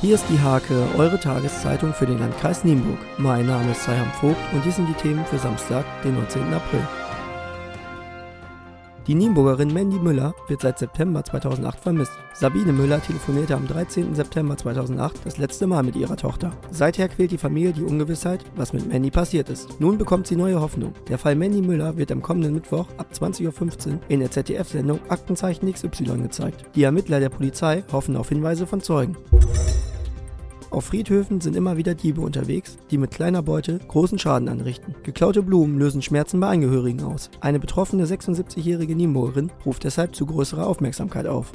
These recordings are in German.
Hier ist die Hake, eure Tageszeitung für den Landkreis Nienburg. Mein Name ist Sayam Vogt und dies sind die Themen für Samstag, den 19. April. Die Nienburgerin Mandy Müller wird seit September 2008 vermisst. Sabine Müller telefonierte am 13. September 2008 das letzte Mal mit ihrer Tochter. Seither quält die Familie die Ungewissheit, was mit Mandy passiert ist. Nun bekommt sie neue Hoffnung. Der Fall Mandy Müller wird am kommenden Mittwoch ab 20.15 Uhr in der ZDF-Sendung Aktenzeichen XY gezeigt. Die Ermittler der Polizei hoffen auf Hinweise von Zeugen. Auf Friedhöfen sind immer wieder Diebe unterwegs, die mit kleiner Beute großen Schaden anrichten. Geklaute Blumen lösen Schmerzen bei Angehörigen aus. Eine betroffene 76-jährige Nienburgerin ruft deshalb zu größerer Aufmerksamkeit auf.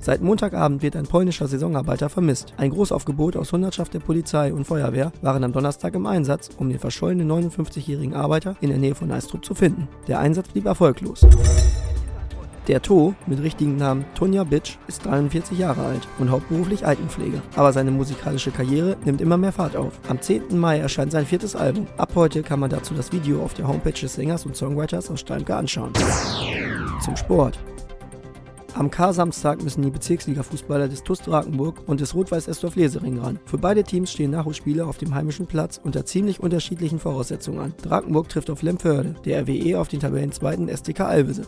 Seit Montagabend wird ein polnischer Saisonarbeiter vermisst. Ein Großaufgebot aus Hundertschaft der Polizei und Feuerwehr waren am Donnerstag im Einsatz, um den verschollenen 59-jährigen Arbeiter in der Nähe von Eistrup zu finden. Der Einsatz blieb erfolglos. Der To mit richtigen Namen Tonja Bitsch ist 43 Jahre alt und hauptberuflich Altenpfleger. Aber seine musikalische Karriere nimmt immer mehr Fahrt auf. Am 10. Mai erscheint sein viertes Album. Ab heute kann man dazu das Video auf der Homepage des Sängers und Songwriters aus Steinke anschauen. Zum Sport. Am K-Samstag müssen die Bezirksliga-Fußballer des TuS Drakenburg und des Rot-Weiß Estorf Lesering ran. Für beide Teams stehen Nachholspiele auf dem heimischen Platz unter ziemlich unterschiedlichen Voraussetzungen an. Drakenburg trifft auf Lemförde, der RWE auf den Tabellenzweiten STK Albese.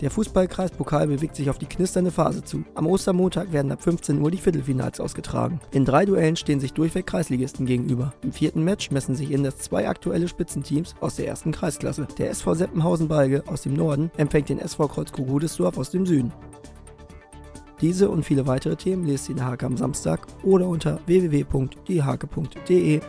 Der Fußballkreispokal bewegt sich auf die knisternde Phase zu. Am Ostermontag werden ab 15 Uhr die Viertelfinals ausgetragen. In drei Duellen stehen sich durchweg Kreisligisten gegenüber. Im vierten Match messen sich in das zwei aktuelle Spitzenteams aus der ersten Kreisklasse. Der SV Seppenhausen-Balge aus dem Norden empfängt den SV Kreuzko-Rudesdorf aus dem Süden. Diese und viele weitere Themen lest ihr in der Hake am Samstag oder unter www.diehake.de